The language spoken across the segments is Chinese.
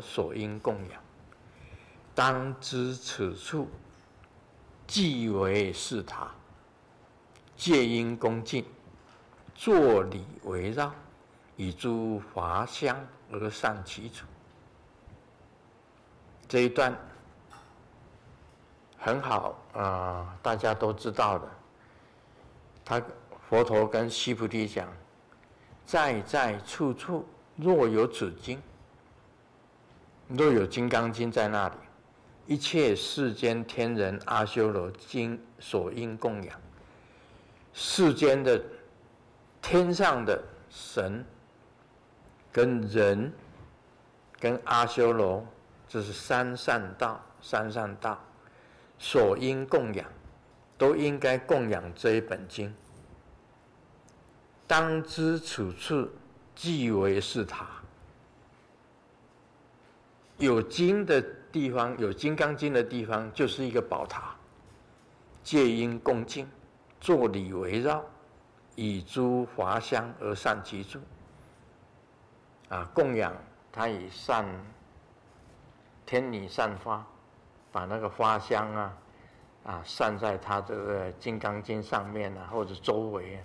所应供养，当知此处即为是塔，戒因恭敬，坐礼围绕，以诸华香而善其处。这一段很好啊、大家都知道的。他佛陀跟须菩提讲，在在处处若有此经，若有金刚经在那里，一切世间天人阿修罗经所应供养。世间的天上的神跟人跟阿修罗。这是三善道，三善道所应供养，都应该供养这一本经。当知此处即为是塔，有经的地方，有《金刚经》的地方，就是一个宝塔。戒因恭敬，坐礼围绕，以诸华香而善其处。啊，供养他以善。天女散花，把那个花香啊，啊散在他这个金刚经上面啊，或者周围啊，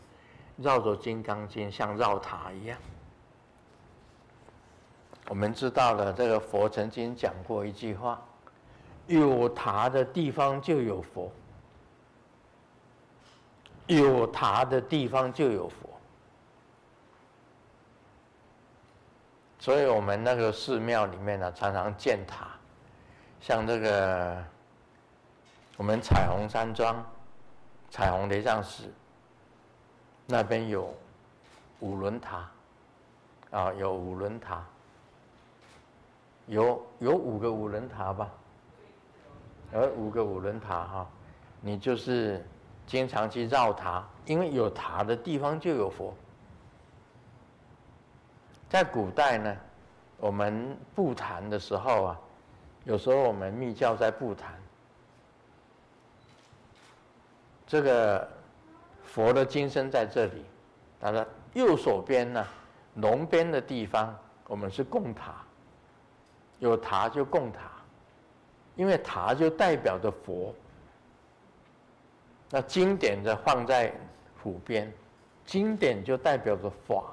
绕着金刚经像绕塔一样。我们知道了，这个佛曾经讲过一句话：有塔的地方就有佛，有塔的地方就有佛。所以我们那个寺庙里面呢，常常建塔，像这个我们彩虹山庄、彩虹雷藏寺那边有五轮塔，啊，有五轮塔，有有五个五轮塔吧？有五个五轮塔哈，你就是经常去绕塔，因为有塔的地方就有佛。在古代呢，我们布坛的时候啊，有时候我们密教在布坛，这个佛的金身在这里，它的右手边呢，龙边的地方，我们是供塔，有塔就供塔，因为塔就代表着佛。那经典的放在虎边，经典就代表着法。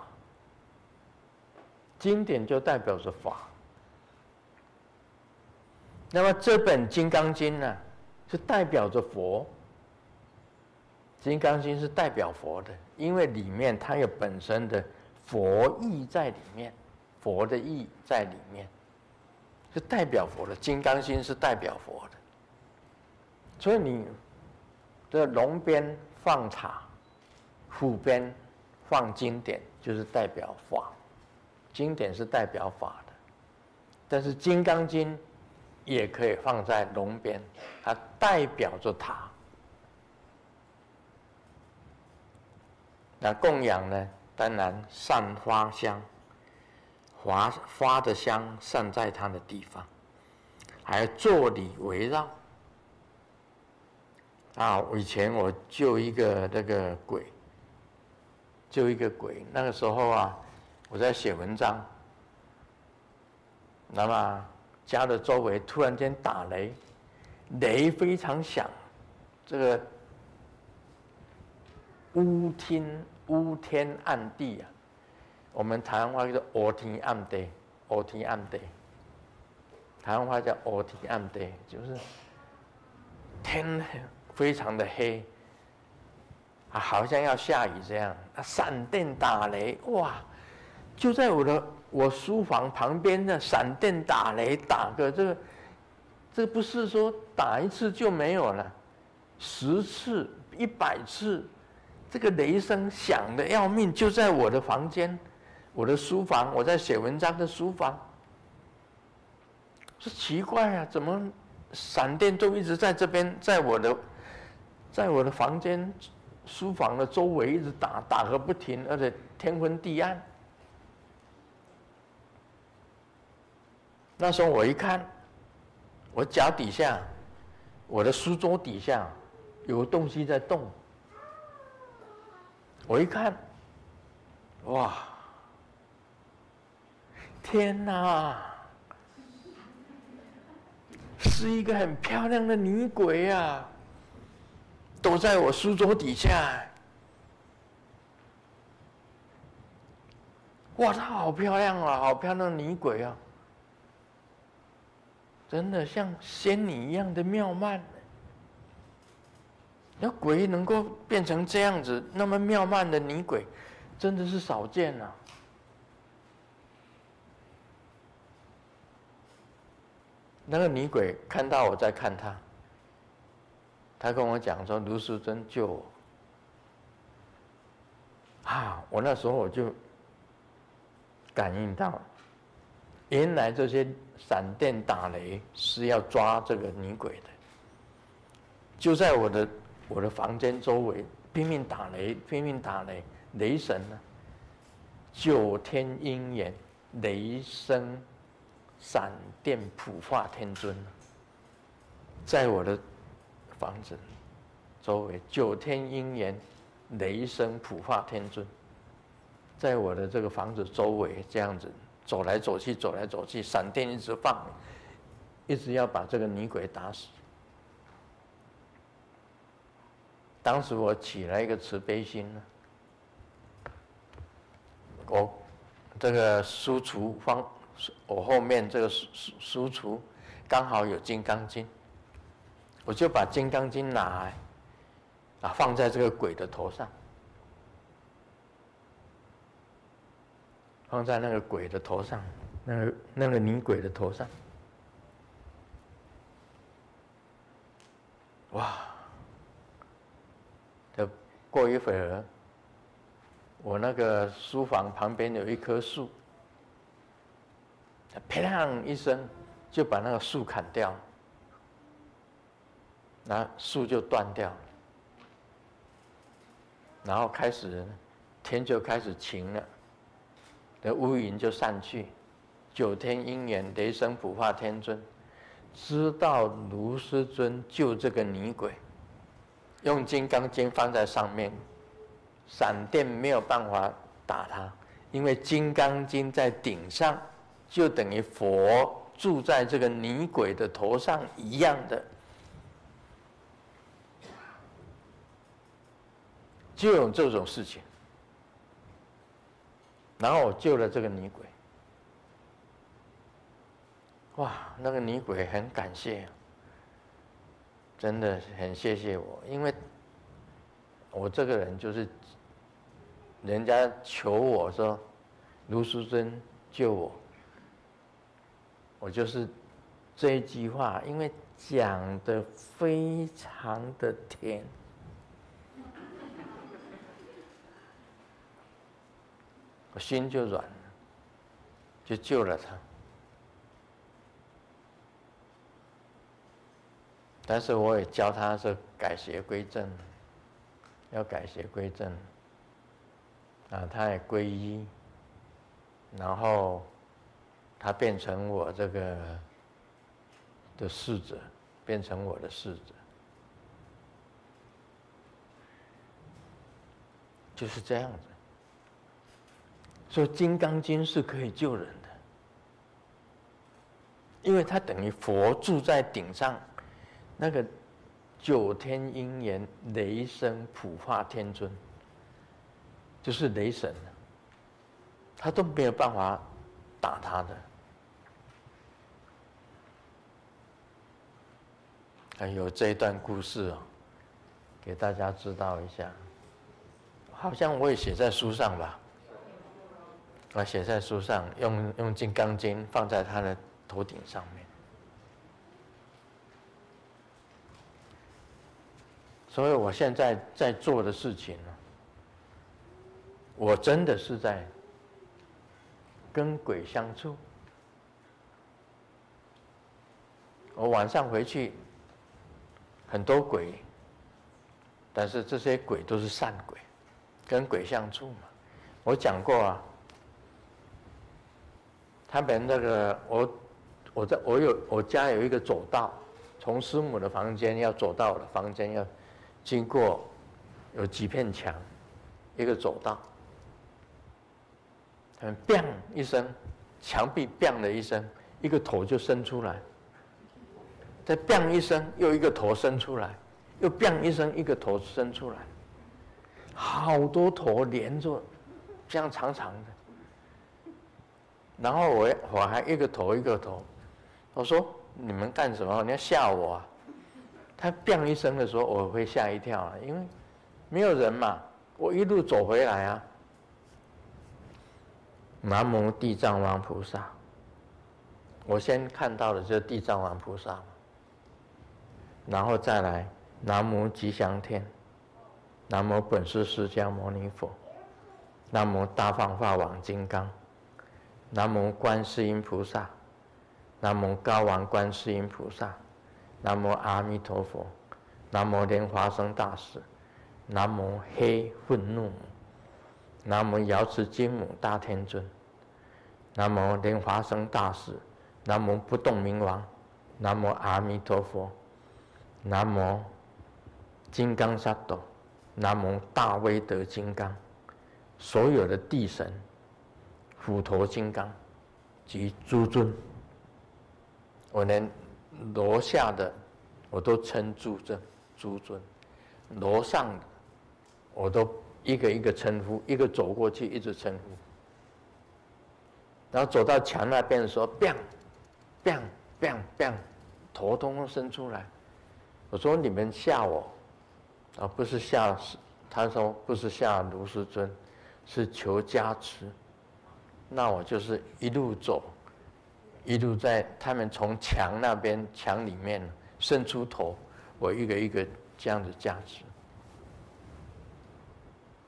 经典就代表着法，那么这本《金刚经》呢，是代表着佛，《金刚经》是代表佛的，因为里面它有本身的佛意在里面，佛的意在里面，是代表佛的，《金刚经》是代表佛的，所以你的龙边放塔，虎边放经典，就是代表法。经典是代表法的，但是《金刚经》也可以放在龙边，它代表着塔。那供养呢？当然散花香，花花的香散在它的地方，还要作礼围绕。啊，以前我救一个那个鬼，救一个鬼，那个时候啊。我在写文章，那么家的周围突然间打雷，雷非常响，这个乌天乌天暗地啊，我们台湾话叫做乌天暗地，乌天暗地，台湾话叫乌天暗地，就是天非常的黑，啊，好像要下雨这样，啊，闪电打雷，哇！就在我的我书房旁边的闪电打雷打个这个，这不是说打一次就没有了，十次一百次，这个雷声响得要命，就在我的房间，我的书房，我在写文章的书房，说奇怪啊，怎么闪电都一直在这边，在我的，在我的房间书房的周围一直打打个不停，而且天昏地暗。那时候我一看，我脚底下，我的书桌底下有东西在动。我一看，哇！天哪！是一个很漂亮的女鬼啊，躲在我书桌底下。哇，她好漂亮啊，好漂亮的女鬼啊！真的像仙女一样的妙曼。那鬼能够变成这样子，那么妙曼的女鬼，真的是少见啊。那个女鬼看到我在看她，她跟我讲说：“卢淑珍救我！”啊，我那时候我就感应到，原来这些闪电打雷是要抓这个女鬼的，就在我的。我的房间周围拼命打雷，拼命打雷，雷神呢？九天应元，雷声，闪电普化天尊，在我的房子周围，九天应元，雷声普化天尊，在我的这个房子周围这样子走来走去，走来走去，闪电一直放，一直要把这个女鬼打死。当时我起了一个慈悲心呢，我这个书橱方，我后面这个书书橱刚好有金刚经，我就把金刚经拿来，啊，放在这个鬼的头上，放在那个鬼的头上，那个那个女鬼的头上，哇！的过一会儿，我那个书房旁边有一棵树，啪啷一声就把那个树砍掉，那树就断掉，然后开始天就开始晴了，那乌云就散去，九天应元雷声普化天尊。知道卢师尊救这个女鬼。用金刚经放在上面，闪电没有办法打他，因为金刚经在顶上，就等于佛住在这个女鬼的头上一样的，就有这种事情。然后我救了这个女鬼，哇，那个女鬼很感谢。真的很谢谢我，因为我这个人就是，人家求我说，卢淑珍救我，我就是这一句话，因为讲得非常的甜，我心就软了，就救了他。但是我也教他是改邪归正，要改邪归正，啊，他也皈依，然后他变成我这个的侍者，变成我的侍者，就是这样子。所以《金刚经》是可以救人的，因为它等于佛住在顶上。那个九天应元雷声普化天尊，就是雷神，他都没有办法打他的。有这一段故事哦，给大家知道一下。好像我也写在书上吧，我写在书上，用用金刚经放在他的头顶上面。所以我现在在做的事情呢，我真的是在跟鬼相处。我晚上回去，很多鬼，但是这些鬼都是善鬼，跟鬼相处嘛。我讲过啊，他们那个我，我在我有我家有一个走道，从师母的房间要走到我的房间要。经过有几片墙，一个走道，嗯，bang 一声，墙壁砰的一声，一个头就伸出来，再 “bang” 一声，又一个头伸出来，又 “bang” 一声，一个头伸出来，好多头连着，这样长长的。然后我我还一个头一个头，我说你们干什么？你要吓我啊？他 “bang” 一声的时候，我会吓一跳啊，因为没有人嘛，我一路走回来啊。南无地藏王菩萨。我先看到的就是地藏王菩萨，然后再来南无吉祥天，南无本师释迦牟尼佛，南无大放法王金刚，南无观世音菩萨，南无高王观世音菩萨，南无阿弥陀佛，南无莲花生大士，南无黑愤怒，南无瑶池金母大天尊，南无莲花生大士。南无不动明王，南无阿弥陀佛，南无金刚萨埵，南无大威德金刚，所有的地神、虎头金刚及诸尊，我连楼下的我都称诸尊，诸尊，楼上的我都一个一个称呼，一个走过去一直称呼，然后走到墙那边的时候，biang。biang biang biang，头通通伸出来。我说你们吓我，啊，不是吓，他说不是吓卢师尊，是求加持。那我就是一路走，一路在他们从墙那边墙里面伸出头，我一个一个这样子加持。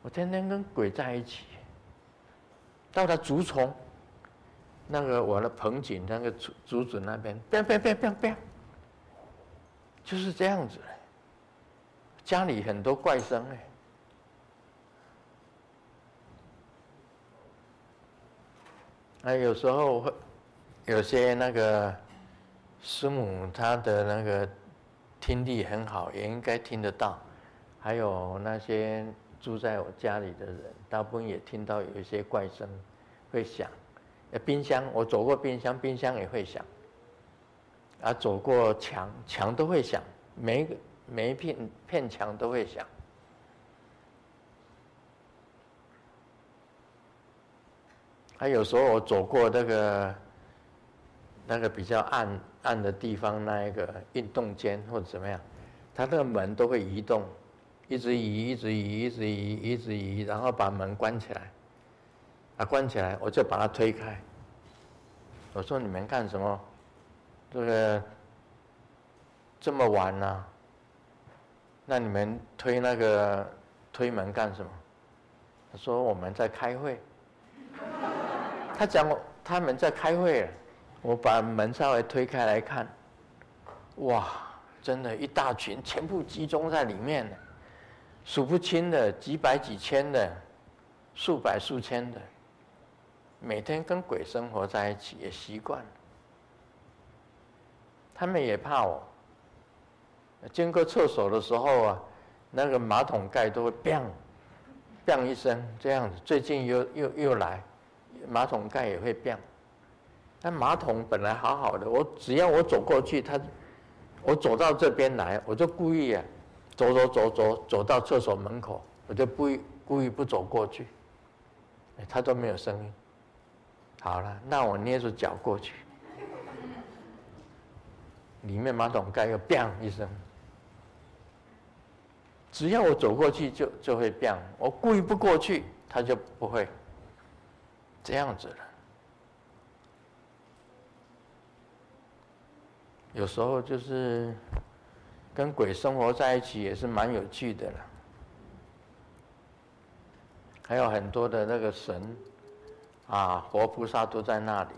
我天天跟鬼在一起，到了竹丛。那个我的棚景，那个竹竹子那边，biang biang biang biang biang，就是这样子。家里很多怪声哎，那有时候会有些那个师母，她的那个听力很好，也应该听得到。还有那些住在我家里的人，大部分也听到有一些怪声会响。冰箱，我走过冰箱，冰箱也会响。啊，走过墙，墙都会响，每一个每一片片墙都会响。还有时候我走过那个那个比较暗暗的地方，那一个运动间或者怎么样，它那个门都会移动，一直移，一直移，一直移，一直移，然后把门关起来。啊，关起来，我就把它推开。我说：“你们干什么？这个这么晚了、那你们推那个推门干什么？”他说：“我们在开会。”他讲我他们在开会，我把门稍微推开来看，哇，真的，一大群，全部集中在里面，数不清的，几百几千的，数百数千的。每天跟鬼生活在一起也习惯了，他们也怕我。经过厕所的时候啊，那个马桶盖都会 “biang biang” 一声这样子。最近又又又来，马桶盖也会 “biang”。但马桶本来好好的，我只要我走过去，他我走到这边来，我就故意啊，走走走走走到厕所门口，我就故意故意不走过去，他都没有声音。好了，那我捏着脚过去，里面马桶盖又 bia 一声，只要我走过去就就会呯我故意不过去，它就不会这样子了。有时候就是跟鬼生活在一起也是蛮有趣的了，还有很多的那个神。啊，活菩萨都在那里，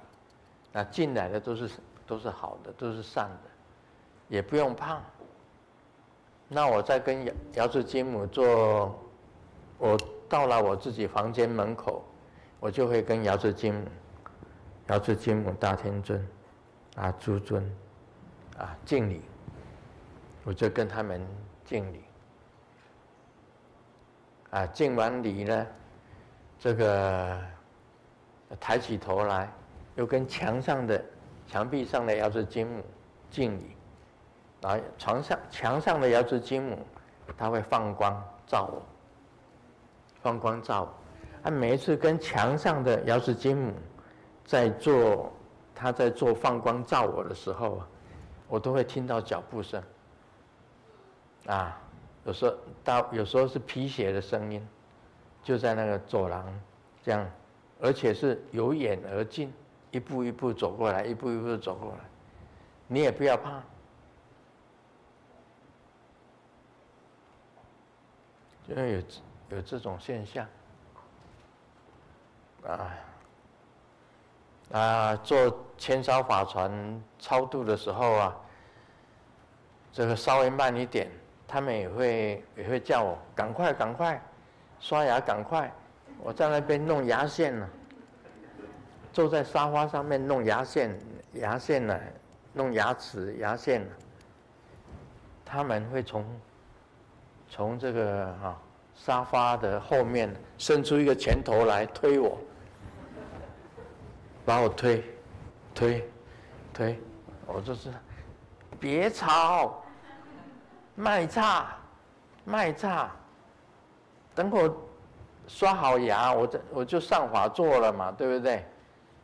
那进来的都是都是好的，都是善的，也不用怕。那我在跟瑶瑶池金母做，我到了我自己房间门口，我就会跟瑶池金母、瑶池金母大天尊、啊诸尊，啊敬礼，我就跟他们敬礼。啊敬完礼呢，这个。抬起头来，又跟墙上的墙壁上的瑶池金母敬礼，然后床上墙上的瑶池金母，它会放光照我，放光照我。他每一次跟墙上的瑶池金母在做，他在做放光照我的时候，我都会听到脚步声。啊，有时候到有时候是皮鞋的声音，就在那个走廊这样，而且是由远而近，一步一步走过来，一步一步走过来，你也不要怕。因为有有这种现象，啊啊，做千烧法船超度的时候啊，这个稍微慢一点，他们也会也会叫我赶快赶快刷牙赶快，我在那边弄牙线呢，坐在沙发上面弄牙线牙线呢，弄牙齿牙线，他们会从。从这个哈沙发的后面伸出一个拳头来推我，把我推，推，推，我就是别吵，卖差，卖差，等会刷好牙，我这我就上法座了嘛，对不对？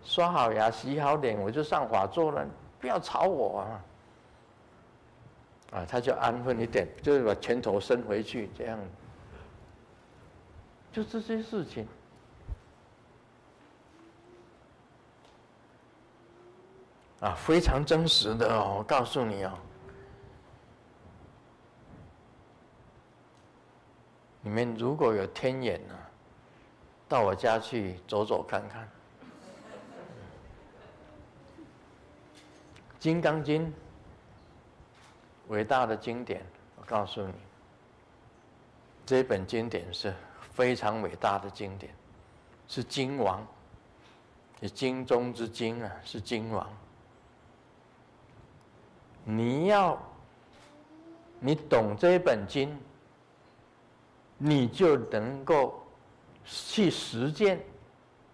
刷好牙，洗好脸，我就上法座了，不要吵我啊！啊，他就安分一点，就是把拳头伸回去，这样，就这些事情，啊，非常真实的哦，我告诉你哦，你们如果有天眼呢，到我家去走走看看，《金刚经》。伟大的经典，我告诉你，这本经典是非常伟大的经典，是经王，是经中之经啊，是经王。你要，你懂这本经，你就能够去实践，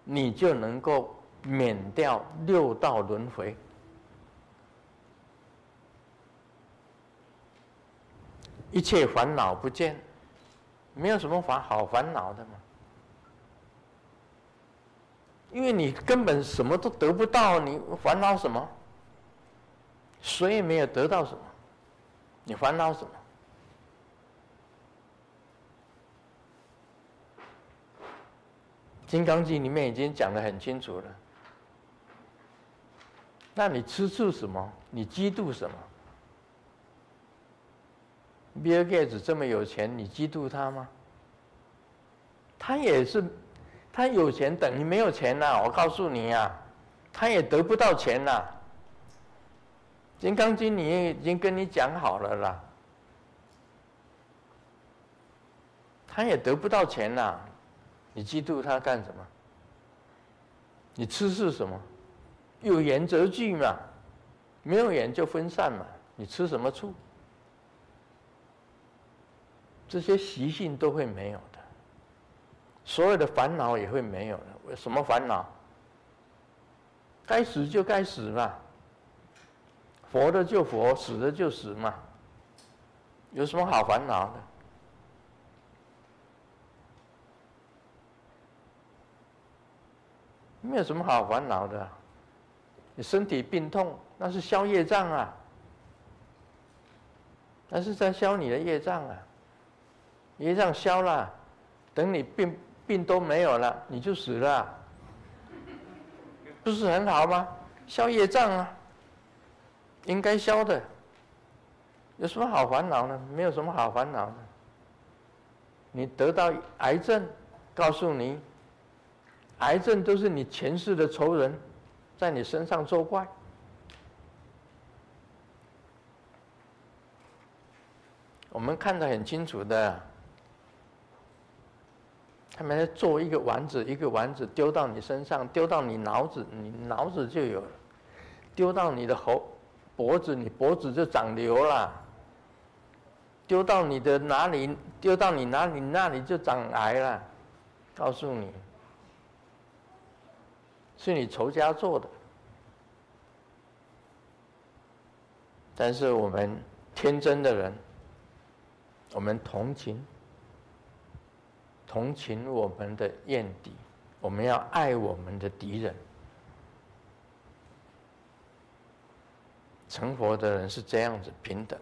你就能够免掉六道轮回。一切烦恼不见，没有什么烦好烦恼的嘛。因为你根本什么都得不到，你烦恼什么？谁也没有得到什么，你烦恼什么？《金刚经》里面已经讲得很清楚了。那你吃醋什么？你嫉妒什么？比尔盖茨这么有钱，你嫉妒他吗？他也是，他有钱等于没有钱呐、我告诉你呀、啊，他也得不到钱呐、《金刚经》你已经跟你讲好了啦，他也得不到钱呐、你嫉妒他干什么？你吃是什么？有缘则聚嘛，没有缘就分散嘛，你吃什么醋？这些习性都会没有的，所有的烦恼也会没有的。为什么烦恼？该死就该死嘛，活的就活，死的就死嘛，有什么好烦恼的？没有什么好烦恼的。你身体病痛，那是消业障啊，那是在消你的业障啊。业障消了，等你病病都没有了，你就死了，不是很好吗？消业障啊，应该消的，有什么好烦恼呢？没有什么好烦恼的。你得到癌症，告诉你，癌症都是你前世的仇人，在你身上作怪。我们看得很清楚的。他们在做一个丸子，一个丸子丢到你身上，丢到你脑子，你脑子就有了；丢到你的喉脖子，你脖子就长瘤了；丢到你的哪里，丢到你哪里，那里就长癌了。告诉你，是你仇家做的。但是我们天真的人，我们同情，同情我们的怨敌，我们要爱我们的敌人。成佛的人是这样子平等，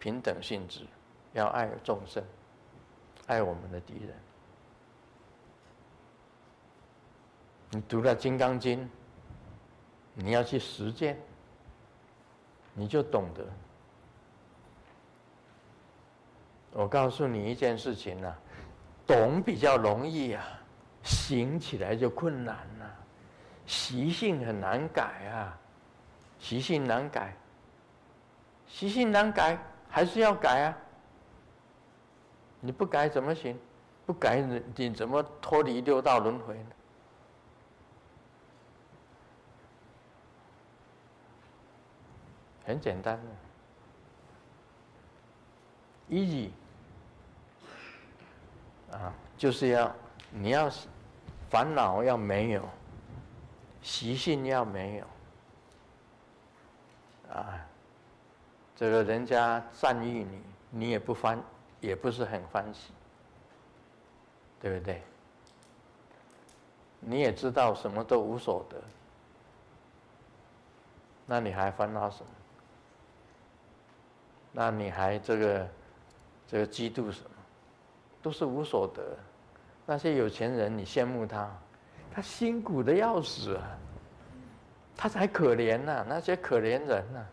平等性质，要爱众生，爱我们的敌人。你读了《金刚经》，你要去实践，你就懂得。我告诉你一件事情啊，懂比较容易啊，行起来就困难了，习性很难改啊，习性难改，习性难改还是要改啊，你不改怎么行？不改你你怎么脱离六道轮回呢？很简单的，easy。啊，就是要你要烦恼要没有，习性要没有，啊，这个人家赞誉你，你也不欢，也不是很欢喜，对不对？你也知道什么都无所得，那你还烦恼什么？那你还这个这个嫉妒什么？都是无所得，那些有钱人，你羡慕他，他辛苦的要死啊，他才可怜呐，那些可怜人呐。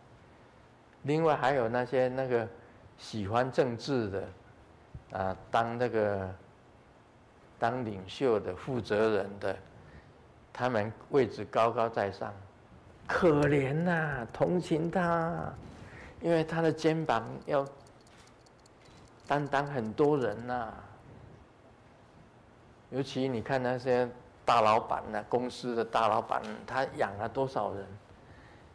另外还有那些那个喜欢政治的，啊，当那个当领袖的、负责人的，他们位置高高在上，可怜呐，同情他，因为他的肩膀要。担当很多人呐、尤其你看那些大老板呐，公司的大老板，他养了多少人？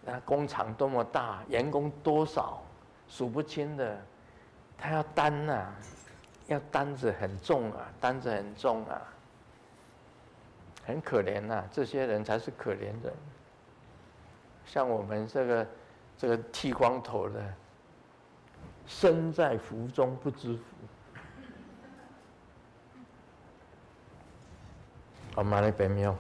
那工厂多么大，员工多少，数不清的，他要担呐、要担子很重啊，担子很重啊，很可怜呐、这些人才是可怜人。像我们这个这个剃光头的。身在福中不知福。我买了一杯喵。